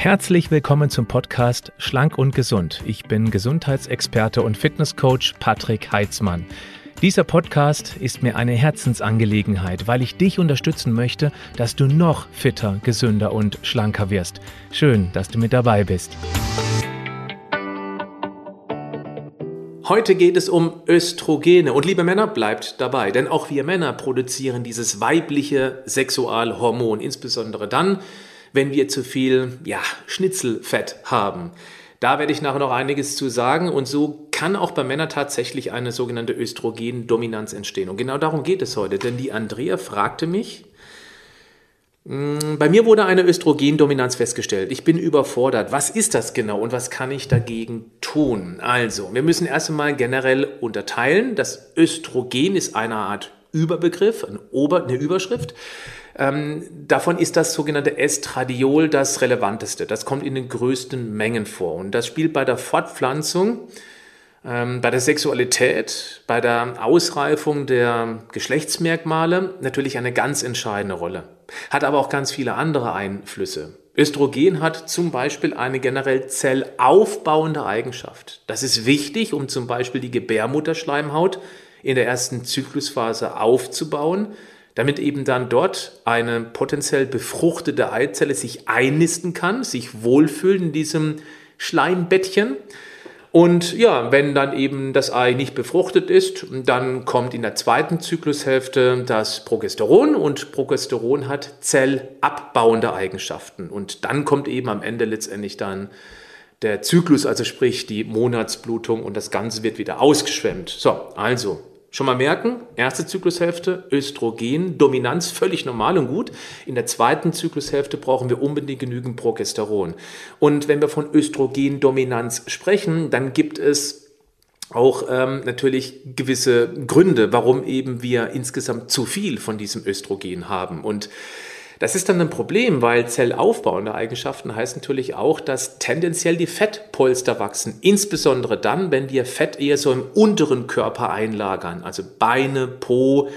Herzlich willkommen zum Podcast Schlank und Gesund. Ich bin Gesundheitsexperte und Fitnesscoach Patrick Heitzmann. Dieser Podcast ist mir eine Herzensangelegenheit, weil ich dich unterstützen möchte, dass du noch fitter, gesünder und schlanker wirst. Schön, dass du mit dabei bist. Heute geht es um Östrogene. Und liebe Männer, bleibt dabei, denn auch wir Männer produzieren dieses weibliche Sexualhormon, insbesondere dann, wenn wir zu viel ja, Schnitzelfett haben. Da werde ich nachher noch einiges zu sagen und so kann auch bei Männern tatsächlich eine sogenannte Östrogendominanz entstehen. Und genau darum geht es heute, denn die Andrea fragte mich, hm, bei mir wurde eine Östrogendominanz festgestellt. Ich bin überfordert. Was ist das genau und was kann ich dagegen tun? Also, wir müssen erst einmal generell unterteilen. Das Östrogen ist eine Art Überbegriff, eine, Überschrift. Ähm, davon ist das sogenannte Estradiol das relevanteste. Das kommt in den größten Mengen vor. Und das spielt bei der Fortpflanzung, ähm, bei der Sexualität, bei der Ausreifung der Geschlechtsmerkmale natürlich eine ganz entscheidende Rolle. Hat aber auch ganz viele andere Einflüsse. Östrogen hat zum Beispiel eine generell zellaufbauende Eigenschaft. Das ist wichtig, um zum Beispiel die Gebärmutterschleimhaut in der ersten Zyklusphase aufzubauen, damit eben dann dort eine potenziell befruchtete Eizelle sich einnisten kann, sich wohlfühlt in diesem Schleimbettchen. Und ja, wenn dann eben das Ei nicht befruchtet ist, dann kommt in der zweiten Zyklushälfte das Progesteron und Progesteron hat zellabbauende Eigenschaften. Und dann kommt eben am Ende letztendlich dann der Zyklus, also sprich die Monatsblutung und das Ganze wird wieder ausgeschwemmt. So, also Schon mal merken, erste Zyklushälfte Östrogen, Dominanz völlig normal und gut. In der zweiten Zyklushälfte brauchen wir unbedingt genügend Progesteron. Und wenn wir von Östrogendominanz sprechen, dann gibt es auch ähm, natürlich gewisse Gründe, warum eben wir insgesamt zu viel von diesem Östrogen haben. Und das ist dann ein Problem, weil zellaufbauende Eigenschaften heißt natürlich auch, dass tendenziell die Fettpolster wachsen. Insbesondere dann, wenn wir Fett eher so im unteren Körper einlagern, also Beine, Po,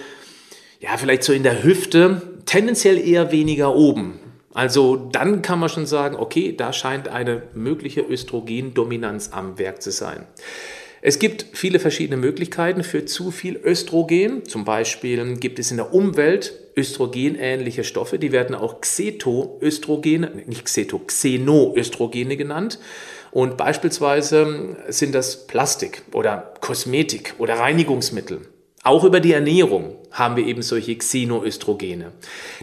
ja, vielleicht so in der Hüfte, tendenziell eher weniger oben. Also dann kann man schon sagen, okay, da scheint eine mögliche Östrogendominanz am Werk zu sein. Es gibt viele verschiedene Möglichkeiten für zu viel Östrogen. Zum Beispiel gibt es in der Umwelt östrogenähnliche Stoffe, die werden auch Xetoöstrogene, nicht Xeto, Xenoöstrogene genannt. Und beispielsweise sind das Plastik oder Kosmetik oder Reinigungsmittel. Auch über die Ernährung haben wir eben solche Xenoöstrogene.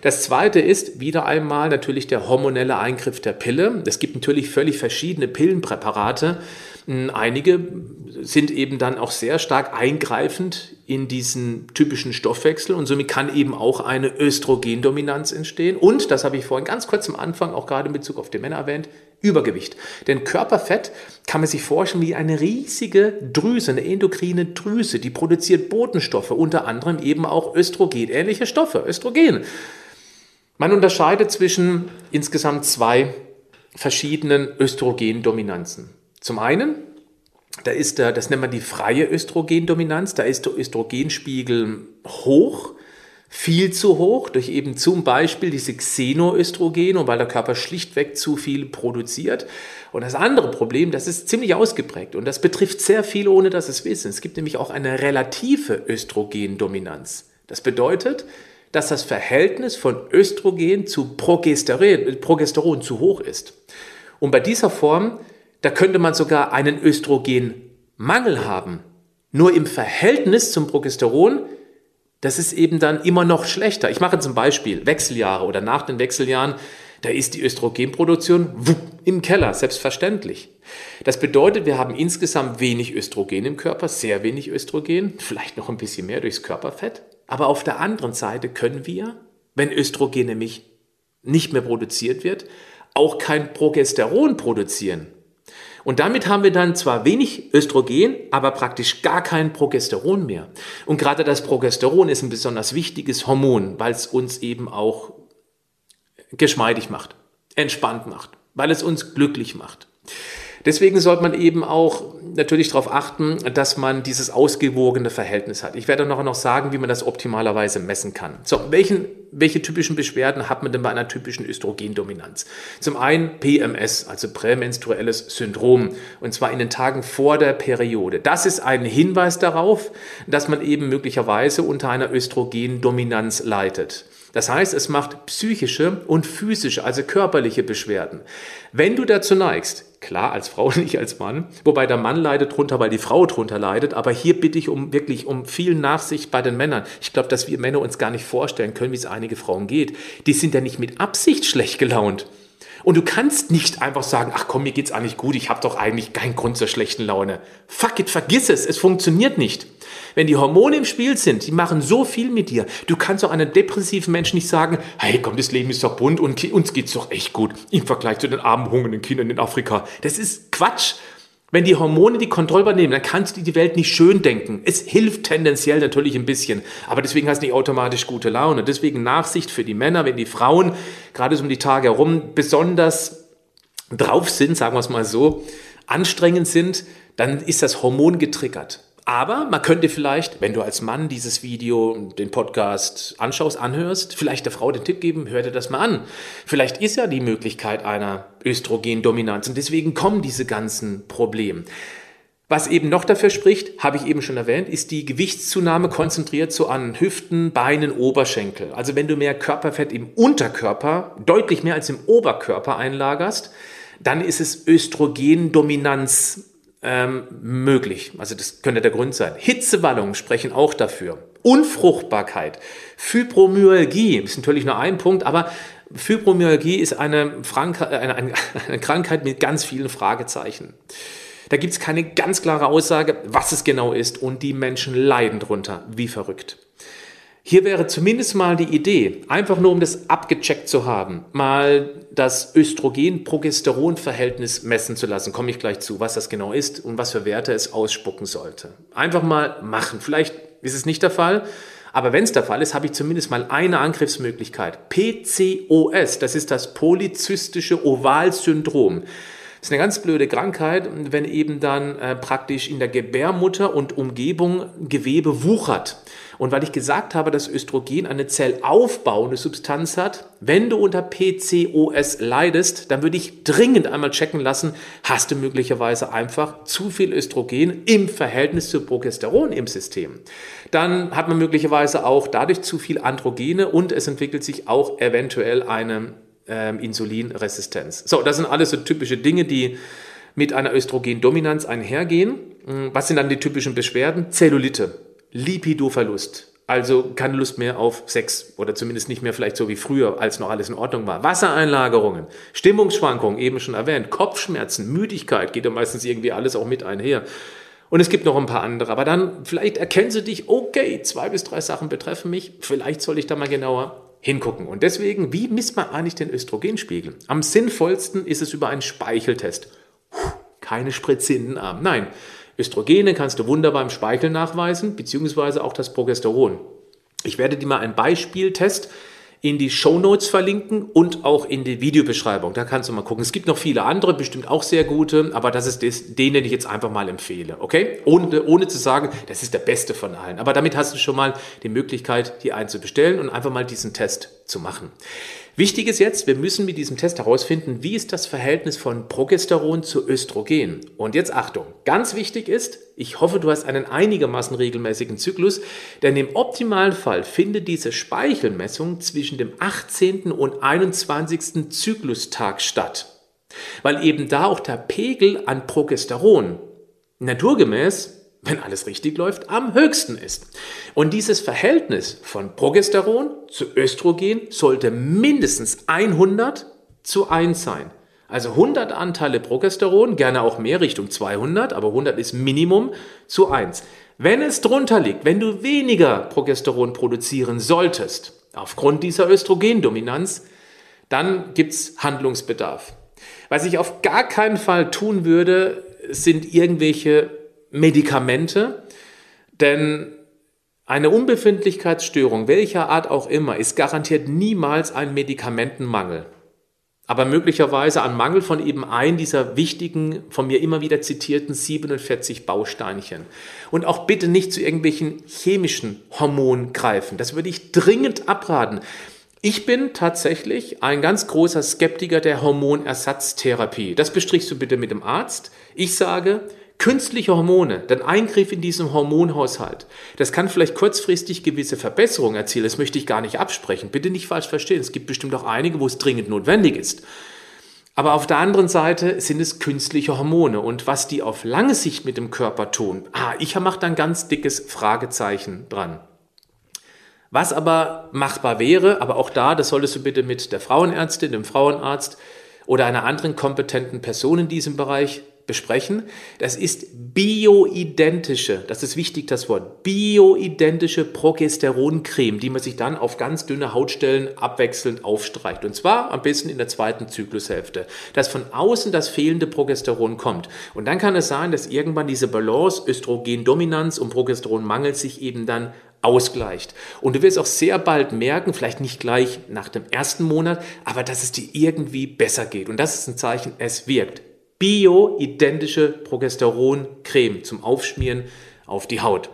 Das zweite ist wieder einmal natürlich der hormonelle Eingriff der Pille. Es gibt natürlich völlig verschiedene Pillenpräparate. Einige sind eben dann auch sehr stark eingreifend in diesen typischen Stoffwechsel und somit kann eben auch eine Östrogendominanz entstehen. Und, das habe ich vorhin ganz kurz am Anfang auch gerade in Bezug auf die Männer erwähnt, Übergewicht. Denn Körperfett kann man sich vorstellen wie eine riesige Drüse, eine endokrine Drüse, die produziert Botenstoffe, unter anderem eben auch Östrogen, ähnliche Stoffe, Östrogen. Man unterscheidet zwischen insgesamt zwei verschiedenen Östrogendominanzen. Zum einen da ist der, das nennt man die freie Östrogendominanz, da ist der Östrogenspiegel hoch, viel zu hoch, durch eben zum Beispiel diese Xenoöstrogene weil der Körper schlichtweg zu viel produziert. Und das andere Problem, das ist ziemlich ausgeprägt und das betrifft sehr viel, ohne dass es wissen. Es gibt nämlich auch eine relative Östrogendominanz. Das bedeutet, dass das Verhältnis von Östrogen zu Progesteron, Progesteron zu hoch ist. Und bei dieser Form da könnte man sogar einen Östrogenmangel haben. Nur im Verhältnis zum Progesteron, das ist eben dann immer noch schlechter. Ich mache zum Beispiel Wechseljahre oder nach den Wechseljahren, da ist die Östrogenproduktion im Keller, selbstverständlich. Das bedeutet, wir haben insgesamt wenig Östrogen im Körper, sehr wenig Östrogen, vielleicht noch ein bisschen mehr durchs Körperfett. Aber auf der anderen Seite können wir, wenn Östrogen nämlich nicht mehr produziert wird, auch kein Progesteron produzieren. Und damit haben wir dann zwar wenig Östrogen, aber praktisch gar kein Progesteron mehr. Und gerade das Progesteron ist ein besonders wichtiges Hormon, weil es uns eben auch geschmeidig macht, entspannt macht, weil es uns glücklich macht. Deswegen sollte man eben auch natürlich darauf achten, dass man dieses ausgewogene Verhältnis hat. Ich werde noch noch sagen, wie man das optimalerweise messen kann. So, welchen, welche typischen Beschwerden hat man denn bei einer typischen Östrogendominanz? Zum einen PMS, also prämenstruelles Syndrom, und zwar in den Tagen vor der Periode. Das ist ein Hinweis darauf, dass man eben möglicherweise unter einer Östrogendominanz leidet. Das heißt, es macht psychische und physische, also körperliche Beschwerden. Wenn du dazu neigst, klar als Frau, nicht als Mann, wobei der Mann leidet drunter, weil die Frau drunter leidet, aber hier bitte ich um wirklich um viel Nachsicht bei den Männern. Ich glaube, dass wir Männer uns gar nicht vorstellen können, wie es einige Frauen geht. Die sind ja nicht mit Absicht schlecht gelaunt. Und du kannst nicht einfach sagen, ach komm, mir geht's eigentlich gut, ich habe doch eigentlich keinen Grund zur schlechten Laune. Fuck it, vergiss es, es funktioniert nicht. Wenn die Hormone im Spiel sind, die machen so viel mit dir. Du kannst auch einem depressiven Menschen nicht sagen, hey komm, das Leben ist doch bunt und uns geht's doch echt gut im Vergleich zu den armen, hungernden Kindern in Afrika. Das ist Quatsch. Wenn die Hormone die Kontrolle übernehmen, dann kannst du die Welt nicht schön denken. Es hilft tendenziell natürlich ein bisschen, aber deswegen hast du nicht automatisch gute Laune. Deswegen Nachsicht für die Männer, wenn die Frauen gerade so um die Tage herum besonders drauf sind, sagen wir es mal so, anstrengend sind, dann ist das Hormon getriggert. Aber man könnte vielleicht, wenn du als Mann dieses Video, den Podcast anschaust, anhörst, vielleicht der Frau den Tipp geben, hör dir das mal an. Vielleicht ist ja die Möglichkeit einer Östrogendominanz und deswegen kommen diese ganzen Probleme. Was eben noch dafür spricht, habe ich eben schon erwähnt, ist die Gewichtszunahme konzentriert so an Hüften, Beinen, Oberschenkel. Also wenn du mehr Körperfett im Unterkörper, deutlich mehr als im Oberkörper einlagerst, dann ist es Östrogendominanz ähm, möglich. Also das könnte der Grund sein. Hitzewallungen sprechen auch dafür. Unfruchtbarkeit, Fibromyalgie ist natürlich nur ein Punkt, aber Fibromyalgie ist eine, eine, eine, eine Krankheit mit ganz vielen Fragezeichen. Da gibt es keine ganz klare Aussage, was es genau ist und die Menschen leiden drunter, wie verrückt. Hier wäre zumindest mal die Idee, einfach nur um das abgecheckt zu haben, mal das Östrogen-Progesteron-Verhältnis messen zu lassen. Komme ich gleich zu, was das genau ist und was für Werte es ausspucken sollte. Einfach mal machen. Vielleicht ist es nicht der Fall, aber wenn es der Fall ist, habe ich zumindest mal eine Angriffsmöglichkeit. PCOS, das ist das polyzystische Ovalsyndrom. Das ist eine ganz blöde Krankheit, wenn eben dann äh, praktisch in der Gebärmutter und Umgebung Gewebe wuchert. Und weil ich gesagt habe, dass Östrogen eine zellaufbauende Substanz hat, wenn du unter PCOS leidest, dann würde ich dringend einmal checken lassen, hast du möglicherweise einfach zu viel Östrogen im Verhältnis zu Progesteron im System. Dann hat man möglicherweise auch dadurch zu viel Androgene und es entwickelt sich auch eventuell eine ähm, Insulinresistenz. So, das sind alles so typische Dinge, die mit einer Östrogendominanz einhergehen. Hm, was sind dann die typischen Beschwerden? Zellulite, Lipidoverlust, also keine Lust mehr auf Sex oder zumindest nicht mehr vielleicht so wie früher, als noch alles in Ordnung war. Wassereinlagerungen, Stimmungsschwankungen, eben schon erwähnt, Kopfschmerzen, Müdigkeit, geht ja meistens irgendwie alles auch mit einher. Und es gibt noch ein paar andere, aber dann vielleicht erkennen sie dich, okay, zwei bis drei Sachen betreffen mich, vielleicht soll ich da mal genauer hingucken. Und deswegen, wie misst man eigentlich den Östrogenspiegel? Am sinnvollsten ist es über einen Speicheltest. Keine Spritze in den Arm. Nein, Östrogene kannst du wunderbar im Speichel nachweisen, beziehungsweise auch das Progesteron. Ich werde dir mal einen Beispieltest in die Show Notes verlinken und auch in die Videobeschreibung. Da kannst du mal gucken. Es gibt noch viele andere, bestimmt auch sehr gute, aber das ist das, den, den ich jetzt einfach mal empfehle. Okay? Ohne, ohne zu sagen, das ist der beste von allen. Aber damit hast du schon mal die Möglichkeit, die einzubestellen und einfach mal diesen Test zu machen. Wichtig ist jetzt, wir müssen mit diesem Test herausfinden, wie ist das Verhältnis von Progesteron zu Östrogen. Und jetzt Achtung, ganz wichtig ist, ich hoffe, du hast einen einigermaßen regelmäßigen Zyklus, denn im Optimalfall findet diese Speichelmessung zwischen dem 18. und 21. Zyklustag statt. Weil eben da auch der Pegel an Progesteron naturgemäß wenn alles richtig läuft, am höchsten ist. Und dieses Verhältnis von Progesteron zu Östrogen sollte mindestens 100 zu 1 sein. Also 100 Anteile Progesteron, gerne auch mehr Richtung 200, aber 100 ist Minimum zu 1. Wenn es drunter liegt, wenn du weniger Progesteron produzieren solltest, aufgrund dieser Östrogendominanz, dann gibt's Handlungsbedarf. Was ich auf gar keinen Fall tun würde, sind irgendwelche Medikamente, denn eine Unbefindlichkeitsstörung, welcher Art auch immer, ist garantiert niemals ein Medikamentenmangel. aber möglicherweise an Mangel von eben ein dieser wichtigen, von mir immer wieder zitierten 47 Bausteinchen. Und auch bitte nicht zu irgendwelchen chemischen Hormonen greifen. Das würde ich dringend abraten. Ich bin tatsächlich ein ganz großer Skeptiker der Hormonersatztherapie. Das bestrichst du bitte mit dem Arzt. Ich sage, Künstliche Hormone, der Eingriff in diesen Hormonhaushalt, das kann vielleicht kurzfristig gewisse Verbesserungen erzielen. Das möchte ich gar nicht absprechen. Bitte nicht falsch verstehen. Es gibt bestimmt auch einige, wo es dringend notwendig ist. Aber auf der anderen Seite sind es künstliche Hormone und was die auf lange Sicht mit dem Körper tun, ah, ich mache da ein ganz dickes Fragezeichen dran. Was aber machbar wäre, aber auch da, das solltest du bitte mit der Frauenärztin, dem Frauenarzt oder einer anderen kompetenten Person in diesem Bereich besprechen. Das ist bioidentische, das ist wichtig, das Wort, bioidentische Progesteroncreme, die man sich dann auf ganz dünne Hautstellen abwechselnd aufstreicht. Und zwar am besten in der zweiten Zyklushälfte, dass von außen das fehlende Progesteron kommt. Und dann kann es sein, dass irgendwann diese Balance Östrogendominanz und Progesteronmangel sich eben dann ausgleicht. Und du wirst auch sehr bald merken, vielleicht nicht gleich nach dem ersten Monat, aber dass es dir irgendwie besser geht. Und das ist ein Zeichen, es wirkt bioidentische Progesteroncreme zum Aufschmieren auf die Haut.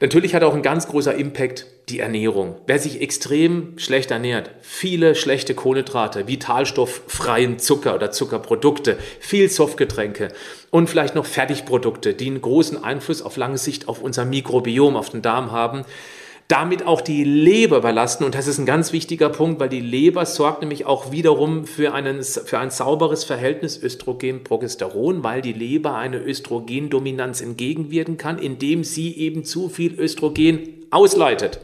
Natürlich hat auch ein ganz großer Impact die Ernährung. Wer sich extrem schlecht ernährt, viele schlechte Kohlenhydrate, vitalstofffreien Zucker oder Zuckerprodukte, viel Softgetränke und vielleicht noch Fertigprodukte, die einen großen Einfluss auf lange Sicht auf unser Mikrobiom, auf den Darm haben, damit auch die Leber überlasten. Und das ist ein ganz wichtiger Punkt, weil die Leber sorgt nämlich auch wiederum für, einen, für ein sauberes Verhältnis Östrogen-Progesteron, weil die Leber eine Östrogendominanz entgegenwirken kann, indem sie eben zu viel Östrogen ausleitet.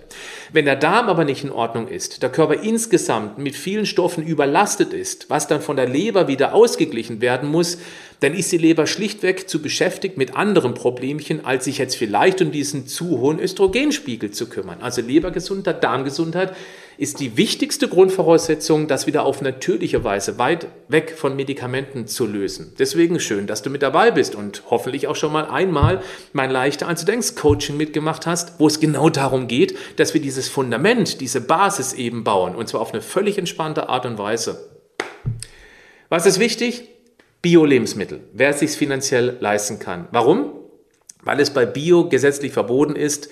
Wenn der Darm aber nicht in Ordnung ist, der Körper insgesamt mit vielen Stoffen überlastet ist, was dann von der Leber wieder ausgeglichen werden muss, dann ist die Leber schlichtweg zu beschäftigt mit anderen Problemchen, als sich jetzt vielleicht um diesen zu hohen Östrogenspiegel zu kümmern. Also Lebergesundheit, Darmgesundheit ist die wichtigste Grundvoraussetzung, das wieder auf natürliche Weise weit weg von Medikamenten zu lösen. Deswegen schön, dass du mit dabei bist und hoffentlich auch schon mal einmal mein leichter Anzudenks-Coaching mitgemacht hast, wo es genau darum geht, dass wir dieses Fundament, diese Basis eben bauen und zwar auf eine völlig entspannte Art und Weise. Was ist wichtig? Bio-Lebensmittel, wer es sich finanziell leisten kann. Warum? Weil es bei Bio gesetzlich verboten ist,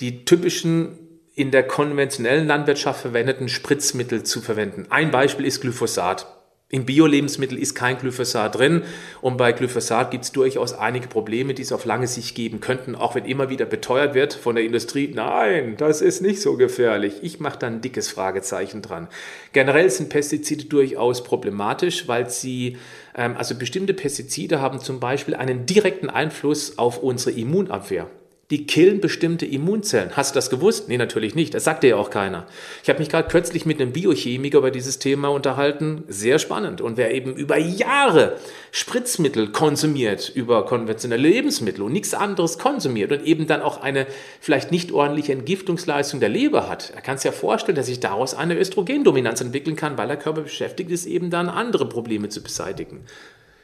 die typischen in der konventionellen Landwirtschaft verwendeten Spritzmittel zu verwenden. Ein Beispiel ist Glyphosat. In Bio-Lebensmitteln ist kein Glyphosat drin und bei Glyphosat gibt es durchaus einige Probleme, die es auf lange Sicht geben könnten, auch wenn immer wieder beteuert wird von der Industrie, nein, das ist nicht so gefährlich. Ich mache da ein dickes Fragezeichen dran. Generell sind Pestizide durchaus problematisch, weil sie, ähm, also bestimmte Pestizide haben zum Beispiel einen direkten Einfluss auf unsere Immunabwehr die killen bestimmte Immunzellen. Hast du das gewusst? Nee, natürlich nicht. Das sagt dir ja auch keiner. Ich habe mich gerade kürzlich mit einem Biochemiker über dieses Thema unterhalten. Sehr spannend. Und wer eben über Jahre Spritzmittel konsumiert, über konventionelle Lebensmittel und nichts anderes konsumiert und eben dann auch eine vielleicht nicht ordentliche Entgiftungsleistung der Leber hat, er kann es ja vorstellen, dass sich daraus eine Östrogendominanz entwickeln kann, weil der Körper beschäftigt ist, eben dann andere Probleme zu beseitigen.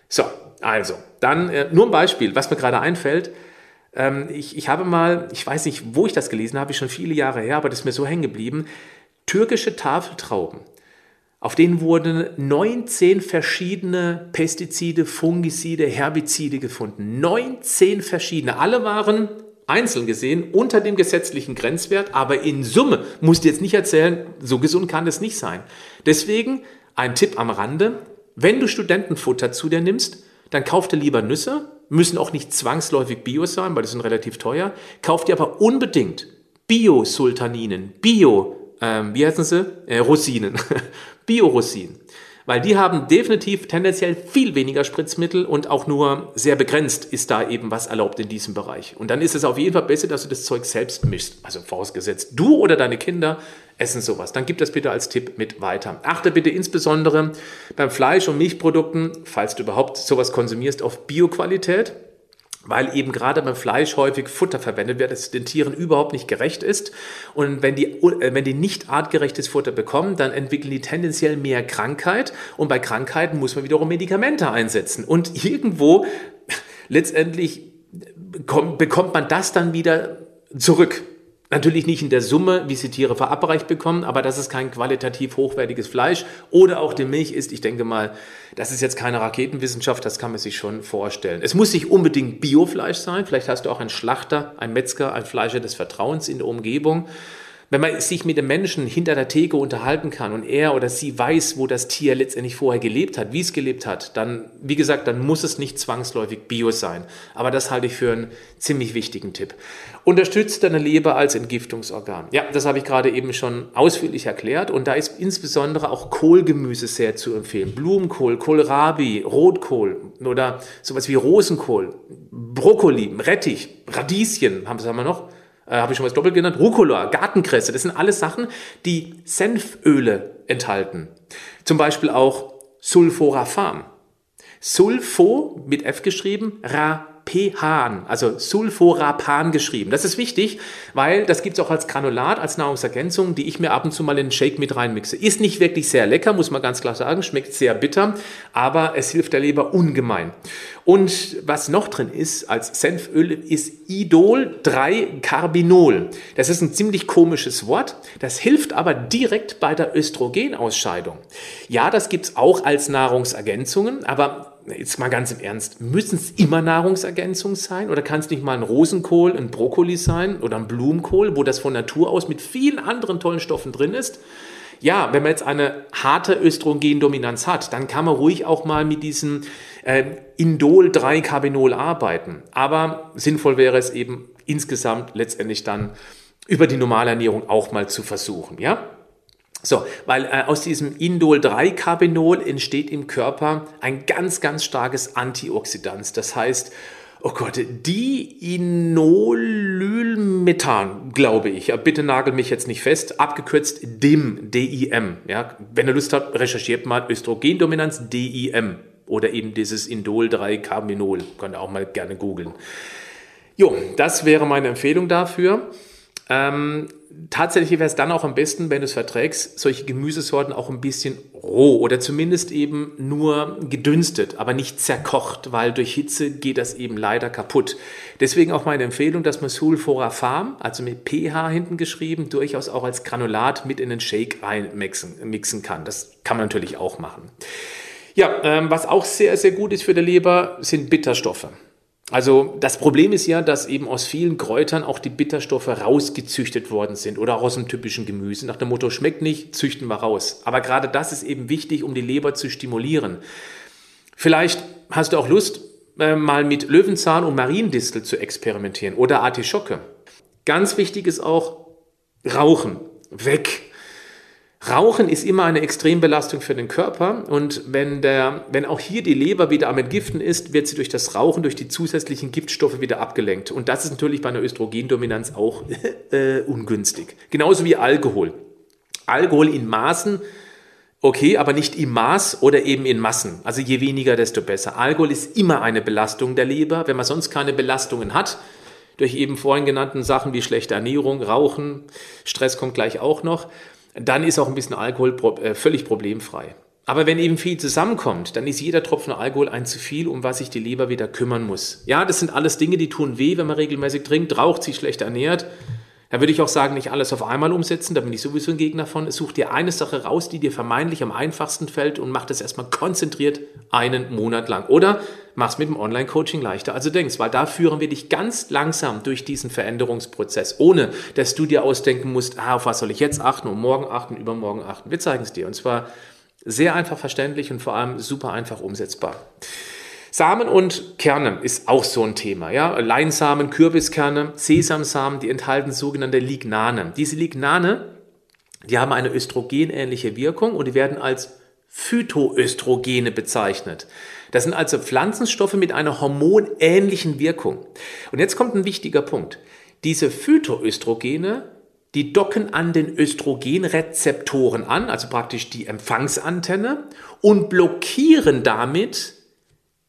So, also, dann äh, nur ein Beispiel, was mir gerade einfällt. Ähm, ich, ich habe mal, ich weiß nicht, wo ich das gelesen habe, schon viele Jahre her, aber das ist mir so hängen geblieben, türkische Tafeltrauben. Auf denen wurden 19 verschiedene Pestizide, Fungizide, Herbizide gefunden. 19 verschiedene. Alle waren einzeln gesehen unter dem gesetzlichen Grenzwert, aber in Summe, musst du jetzt nicht erzählen, so gesund kann das nicht sein. Deswegen ein Tipp am Rande, wenn du Studentenfutter zu dir nimmst, dann kauf dir lieber Nüsse, müssen auch nicht zwangsläufig Bio sein, weil die sind relativ teuer. Kauf dir aber unbedingt Bio-Sultaninen, Bio, ähm, wie heißen sie? Äh, Rosinen, Bio-Rosinen. Weil die haben definitiv tendenziell viel weniger Spritzmittel und auch nur sehr begrenzt ist da eben was erlaubt in diesem Bereich. Und dann ist es auf jeden Fall besser, dass du das Zeug selbst mischst. Also vorausgesetzt, du oder deine Kinder essen sowas. Dann gib das bitte als Tipp mit weiter. Achte bitte insbesondere beim Fleisch- und Milchprodukten, falls du überhaupt sowas konsumierst, auf Bioqualität weil eben gerade beim Fleisch häufig Futter verwendet wird, das den Tieren überhaupt nicht gerecht ist. Und wenn die, äh, wenn die nicht artgerechtes Futter bekommen, dann entwickeln die tendenziell mehr Krankheit. Und bei Krankheiten muss man wiederum Medikamente einsetzen. Und irgendwo letztendlich bekommt man das dann wieder zurück. Natürlich nicht in der Summe, wie sie Tiere verabreicht bekommen, aber dass es kein qualitativ hochwertiges Fleisch oder auch die Milch ist, ich denke mal, das ist jetzt keine Raketenwissenschaft, das kann man sich schon vorstellen. Es muss nicht unbedingt Biofleisch sein, vielleicht hast du auch einen Schlachter, einen Metzger, ein Fleischer des Vertrauens in der Umgebung. Wenn man sich mit dem Menschen hinter der Theke unterhalten kann und er oder sie weiß, wo das Tier letztendlich vorher gelebt hat, wie es gelebt hat, dann, wie gesagt, dann muss es nicht zwangsläufig Bio sein. Aber das halte ich für einen ziemlich wichtigen Tipp. Unterstützt deine Leber als Entgiftungsorgan. Ja, das habe ich gerade eben schon ausführlich erklärt. Und da ist insbesondere auch Kohlgemüse sehr zu empfehlen. Blumenkohl, Kohlrabi, Rotkohl oder sowas wie Rosenkohl, Brokkoli, Rettich, Radieschen, haben wir noch äh, habe ich schon was doppelt genannt, Rucola, Gartenkresse, das sind alles Sachen, die Senföle enthalten. Zum Beispiel auch Sulforafam. Sulfo mit F geschrieben, Ra Sulforapan, also Sulforapan geschrieben. Das ist wichtig, weil das gibt es auch als Granulat, als Nahrungsergänzung, die ich mir ab und zu mal in den Shake mit reinmixe. Ist nicht wirklich sehr lecker, muss man ganz klar sagen, schmeckt sehr bitter, aber es hilft der Leber ungemein. Und was noch drin ist als Senföl, ist Idol-3-Carbinol. Das ist ein ziemlich komisches Wort. Das hilft aber direkt bei der Östrogenausscheidung. Ja, das gibt es auch als Nahrungsergänzungen, aber jetzt mal ganz im Ernst, müssen es immer Nahrungsergänzungen sein? Oder kann es nicht mal ein Rosenkohl, ein Brokkoli sein oder ein Blumenkohl, wo das von Natur aus mit vielen anderen tollen Stoffen drin ist? Ja, wenn man jetzt eine harte Östrogendominanz hat, dann kann man ruhig auch mal mit diesem äh, Indol-3-Carbinol arbeiten. Aber sinnvoll wäre es eben insgesamt letztendlich dann über die normale Ernährung auch mal zu versuchen. Ja? So, weil äh, aus diesem Indol-3-Carbinol entsteht im Körper ein ganz, ganz starkes Antioxidant. Das heißt, oh Gott, Diinolylmethan, glaube ich. Bitte nagel mich jetzt nicht fest. Abgekürzt DIM, D-I-M. Ja, wenn ihr Lust habt, recherchiert mal Östrogendominanz, D-I-M. Oder eben dieses Indol-3-Carbinol. Könnt ihr auch mal gerne googeln. Jo, das wäre meine Empfehlung dafür. Ähm, tatsächlich wäre es dann auch am besten, wenn du es verträgst, solche Gemüsesorten auch ein bisschen roh oder zumindest eben nur gedünstet, aber nicht zerkocht, weil durch Hitze geht das eben leider kaputt. Deswegen auch meine Empfehlung, dass man Sulforafam, also mit pH hinten geschrieben, durchaus auch als Granulat mit in den Shake reinmixen mixen kann. Das kann man natürlich auch machen. Ja, ähm, was auch sehr, sehr gut ist für die Leber, sind Bitterstoffe. Also das Problem ist ja, dass eben aus vielen Kräutern auch die Bitterstoffe rausgezüchtet worden sind oder auch aus dem typischen Gemüse. Nach dem Motto, schmeckt nicht, züchten wir raus. Aber gerade das ist eben wichtig, um die Leber zu stimulieren. Vielleicht hast du auch Lust, äh, mal mit Löwenzahn und Mariendistel zu experimentieren oder Artischocke. Ganz wichtig ist auch Rauchen. Weg. Rauchen ist immer eine Extrembelastung für den Körper und wenn, der, wenn auch hier die Leber wieder am Entgiften ist, wird sie durch das Rauchen, durch die zusätzlichen Giftstoffe wieder abgelenkt. Und das ist natürlich bei einer Östrogendominanz auch äh, ungünstig. Genauso wie Alkohol. Alkohol in Maßen, okay, aber nicht im Maß oder eben in Massen. Also je weniger, desto besser. Alkohol ist immer eine Belastung der Leber. Wenn man sonst keine Belastungen hat, durch eben vorhin genannten Sachen wie schlechte Ernährung, Rauchen, Stress kommt gleich auch noch, dann ist auch ein bisschen Alkohol äh, völlig problemfrei. Aber wenn eben viel zusammenkommt, dann ist jeder Tropfen Alkohol ein zu viel, um was sich die Leber wieder kümmern muss. Ja, das sind alles Dinge, die tun weh, wenn man regelmäßig trinkt, raucht, sich schlecht ernährt. Da würde ich auch sagen, nicht alles auf einmal umsetzen, da bin ich sowieso ein Gegner von. Such dir eine Sache raus, die dir vermeintlich am einfachsten fällt und mach das erstmal konzentriert einen Monat lang. Oder mach es mit dem Online-Coaching leichter, als du denkst, weil da führen wir dich ganz langsam durch diesen Veränderungsprozess, ohne dass du dir ausdenken musst, ah, auf was soll ich jetzt achten und morgen achten, übermorgen achten. Wir zeigen es dir und zwar sehr einfach verständlich und vor allem super einfach umsetzbar. Samen und Kerne ist auch so ein Thema. Ja? Leinsamen, Kürbiskerne, Sesamsamen, die enthalten sogenannte Lignane. Diese Lignane, die haben eine östrogenähnliche Wirkung und die werden als Phytoöstrogene bezeichnet. Das sind also Pflanzenstoffe mit einer hormonähnlichen Wirkung. Und jetzt kommt ein wichtiger Punkt. Diese Phytoöstrogene, die docken an den Östrogenrezeptoren an, also praktisch die Empfangsantenne, und blockieren damit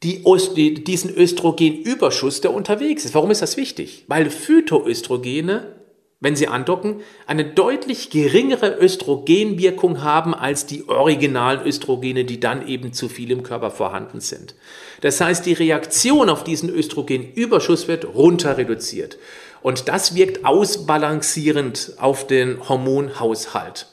die, die, diesen Östrogenüberschuss, der unterwegs ist. Warum ist das wichtig? Weil Phytoöstrogene, wenn sie andocken, eine deutlich geringere Östrogenwirkung haben als die originalen Östrogene, die dann eben zu viel im Körper vorhanden sind. Das heißt, die Reaktion auf diesen Östrogenüberschuss wird runter reduziert. Und das wirkt ausbalancierend auf den Hormonhaushalt.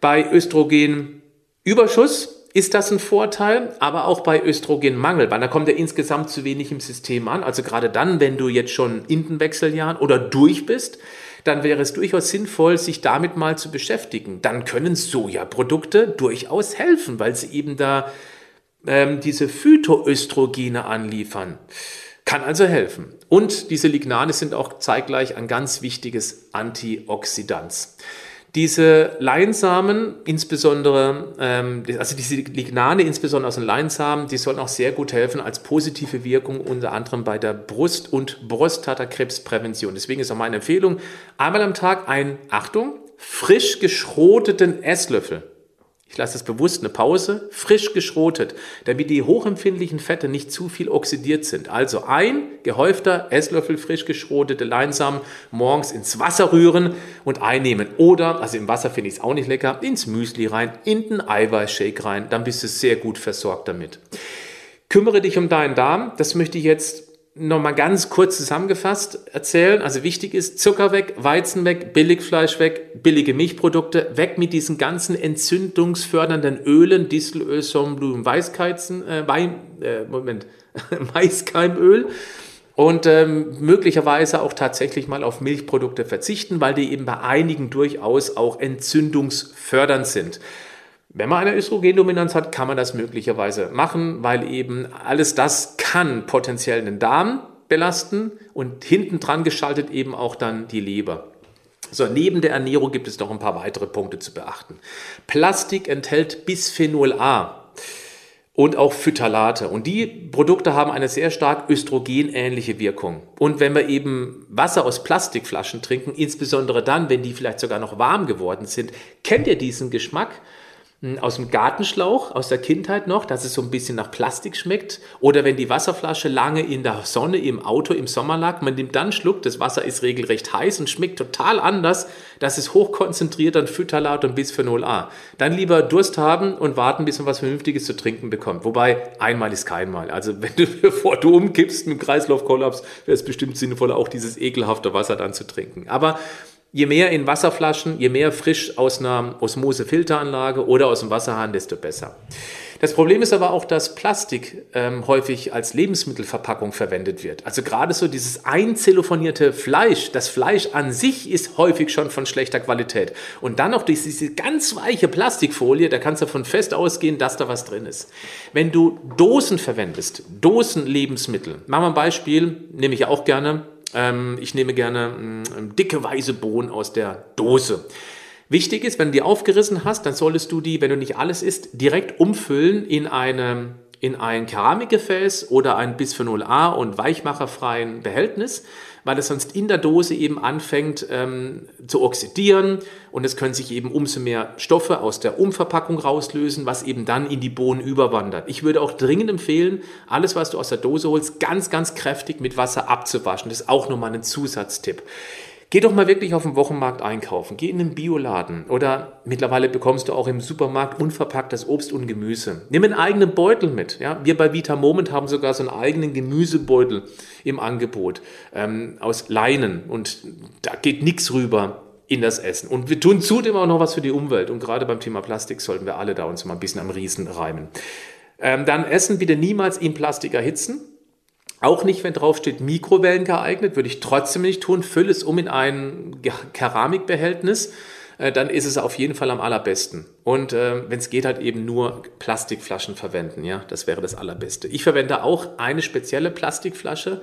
Bei Östrogenüberschuss ist das ein Vorteil, aber auch bei Östrogenmangel, weil da kommt ja insgesamt zu wenig im System an. Also gerade dann, wenn du jetzt schon in den Wechseljahren oder durch bist, dann wäre es durchaus sinnvoll, sich damit mal zu beschäftigen. Dann können Sojaprodukte durchaus helfen, weil sie eben da ähm, diese Phytoöstrogene anliefern. Kann also helfen. Und diese Lignane sind auch zeitgleich ein ganz wichtiges Antioxidant. Diese Leinsamen, insbesondere, ähm, also diese Lignane, insbesondere aus den Leinsamen, die sollen auch sehr gut helfen als positive Wirkung, unter anderem bei der Brust- und Prostatakrebsprävention. Deswegen ist auch meine Empfehlung, einmal am Tag ein, Achtung, frisch geschroteten Esslöffel ich lasse es bewusst eine Pause, frisch geschrotet, damit die hochempfindlichen Fette nicht zu viel oxidiert sind. Also ein gehäufter Esslöffel frisch geschrotete Leinsamen morgens ins Wasser rühren und einnehmen. Oder, also im Wasser finde ich es auch nicht lecker, ins Müsli rein, in den Eiweißshake rein, dann bist du sehr gut versorgt damit. Kümmere dich um deinen Darm, das möchte ich jetzt nochmal ganz kurz zusammengefasst erzählen. Also wichtig ist Zucker weg, Weizen weg, Billigfleisch weg, billige Milchprodukte weg mit diesen ganzen entzündungsfördernden Ölen, Distelöl, Sonnenblumen, Weißkeizen, äh, Wein, äh, Moment, Maiskeimöl und ähm, möglicherweise auch tatsächlich mal auf Milchprodukte verzichten, weil die eben bei einigen durchaus auch entzündungsfördernd sind. Wenn man eine Östrogendominanz hat, kann man das möglicherweise machen, weil eben alles das kann potenziell den Darm belasten und hinten dran geschaltet eben auch dann die Leber. So, neben der Ernährung gibt es noch ein paar weitere Punkte zu beachten. Plastik enthält Bisphenol A und auch Phthalate. Und die Produkte haben eine sehr stark östrogenähnliche Wirkung. Und wenn wir eben Wasser aus Plastikflaschen trinken, insbesondere dann, wenn die vielleicht sogar noch warm geworden sind, kennt ihr diesen Geschmack? Hm, aus dem Gartenschlauch aus der Kindheit noch, dass es so ein bisschen nach Plastik schmeckt. Oder wenn die Wasserflasche lange in der Sonne im Auto im Sommer lag, man nimmt dann einen Schluck, das Wasser ist regelrecht heiß und schmeckt total anders. Das ist hochkonzentriert an Phytalat und Bisphenol A. Dann lieber Durst haben und warten, bis man was Vernünftiges zu trinken bekommt. Wobei, einmal ist kein Mal. Also wenn du, bevor du umkippst mit Kreislaufkollaps, wäre es bestimmt sinnvoller, auch dieses ekelhafte Wasser dann zu trinken. Aber Je mehr in Wasserflaschen, je mehr frisch aus einer Osmose-Filteranlage oder aus dem Wasserhahn, desto besser. Das Problem ist aber auch, dass Plastik ähm, häufig als Lebensmittelverpackung verwendet wird. Also gerade so dieses einzelofonierte Fleisch, das Fleisch an sich ist häufig schon von schlechter Qualität. Und dann noch diese ganz weiche Plastikfolie, da kannst du davon fest ausgehen, dass da was drin ist. Wenn du Dosen verwendest, Dosenlebensmittel, machen wir ein Beispiel, nehme ich auch gerne, ähm, ich nehme gerne ähm, dicke weiße Bohnen aus der Dose. Wichtig ist, wenn du die aufgerissen hast, dann solltest du die, wenn du nicht alles isst, direkt umfüllen in eine in ein Keramikgefäß oder ein Bisphenol A und weichmacherfreien Behältnis weil es sonst in der Dose eben anfängt ähm, zu oxidieren und es können sich eben umso mehr Stoffe aus der Umverpackung rauslösen, was eben dann in die Bohnen überwandert. Ich würde auch dringend empfehlen, alles, was du aus der Dose holst, ganz, ganz kräftig mit Wasser abzuwaschen. Das ist auch nochmal ein Zusatztipp. Geh doch mal wirklich auf dem Wochenmarkt einkaufen. Geh in einen Bioladen oder mittlerweile bekommst du auch im Supermarkt unverpacktes Obst und Gemüse. Nimm einen eigenen Beutel mit. Ja? Wir bei Vita Moment haben sogar so einen eigenen Gemüsebeutel im Angebot ähm, aus Leinen und da geht nichts rüber in das Essen. Und wir tun zudem auch noch was für die Umwelt. Und gerade beim Thema Plastik sollten wir alle da uns mal ein bisschen am Riesen reimen. Ähm, dann Essen bitte niemals in Plastik erhitzen. Auch nicht, wenn draufsteht Mikrowellen geeignet, würde ich trotzdem nicht tun. Fülle es um in ein Keramikbehältnis, äh, dann ist es auf jeden Fall am allerbesten. Und äh, wenn es geht, halt eben nur Plastikflaschen verwenden. Ja, das wäre das Allerbeste. Ich verwende auch eine spezielle Plastikflasche,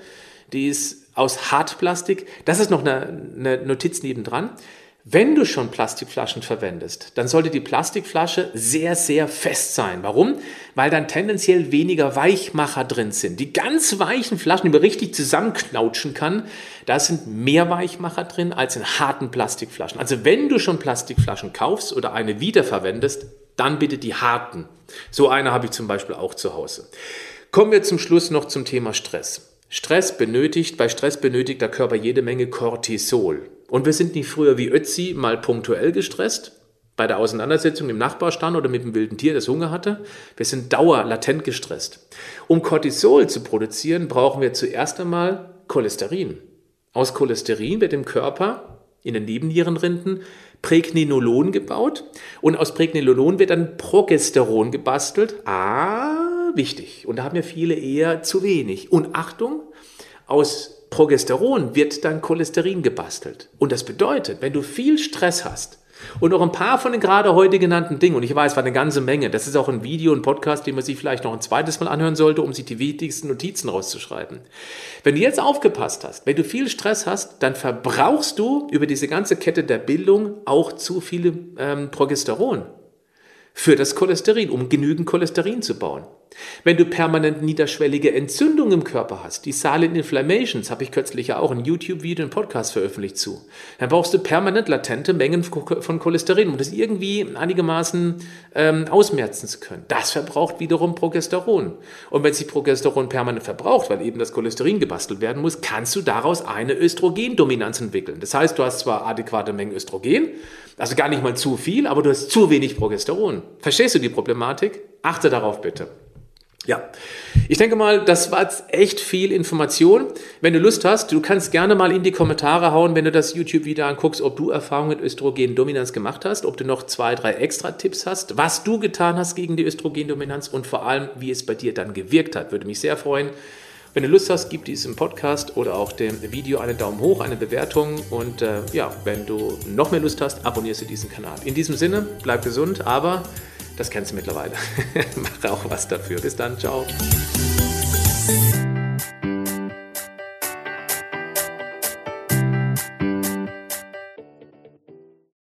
die ist aus Hartplastik. Das ist noch eine, eine Notiz nebendran. Wenn du schon Plastikflaschen verwendest, dann sollte die Plastikflasche sehr, sehr fest sein. Warum? Weil dann tendenziell weniger Weichmacher drin sind. Die ganz weichen Flaschen, die man richtig zusammenknautschen kann, da sind mehr Weichmacher drin als in harten Plastikflaschen. Also wenn du schon Plastikflaschen kaufst oder eine wiederverwendest, dann bitte die harten. So eine habe ich zum Beispiel auch zu Hause. Kommen wir zum Schluss noch zum Thema Stress. Stress benötigt, bei Stress benötigt der Körper jede Menge Cortisol. Und wir sind nicht früher wie Ötzi mal punktuell gestresst, bei der Auseinandersetzung im Nachbarstand oder mit einem wilden Tier, das Hunger hatte. Wir sind dauerlatent gestresst. Um Cortisol zu produzieren, brauchen wir zuerst einmal Cholesterin. Aus Cholesterin wird im Körper in den Nebennierenrinden Pregnenolon gebaut und aus Pregnenolon wird dann Progesteron gebastelt. Ah, wichtig. Und da haben ja viele eher zu wenig. Und Achtung, aus Progesteron wird dann Cholesterin gebastelt. Und das bedeutet, wenn du viel Stress hast, und noch ein paar von den gerade heute genannten Dingen, und ich weiß, war eine ganze Menge, das ist auch ein Video, ein Podcast, den man sich vielleicht noch ein zweites Mal anhören sollte, um sich die wichtigsten Notizen rauszuschreiben. Wenn du jetzt aufgepasst hast, wenn du viel Stress hast, dann verbrauchst du über diese ganze Kette der Bildung auch zu viel ähm, Progesteron für das Cholesterin, um genügend Cholesterin zu bauen. Wenn du permanent niederschwellige Entzündungen im Körper hast, die Silent Inflammations, habe ich kürzlich ja auch ein YouTube-Video, ein Podcast veröffentlicht zu, dann brauchst du permanent latente Mengen von Cholesterin, um das irgendwie einigermaßen ähm, ausmerzen zu können. Das verbraucht wiederum Progesteron. Und wenn sich Progesteron permanent verbraucht, weil eben das Cholesterin gebastelt werden muss, kannst du daraus eine Östrogendominanz entwickeln. Das heißt, du hast zwar adäquate Mengen Östrogen, also gar nicht mal zu viel, aber du hast zu wenig Progesteron. Verstehst du die Problematik? Achte darauf bitte. Ja, ich denke mal, das war jetzt echt viel Information. Wenn du Lust hast, du kannst gerne mal in die Kommentare hauen, wenn du das YouTube-Video anguckst, ob du Erfahrungen mit Östrogendominanz gemacht hast, ob du noch zwei, drei extra Tipps hast, was du getan hast gegen die Östrogendominanz und vor allem, wie es bei dir dann gewirkt hat. Würde mich sehr freuen. Wenn du Lust hast, gib diesem Podcast oder auch dem Video einen Daumen hoch, eine Bewertung und äh, ja, wenn du noch mehr Lust hast, abonnierst du diesen Kanal. In diesem Sinne, bleib gesund, aber das kennst du mittlerweile. Mach auch was dafür. Bis dann, ciao.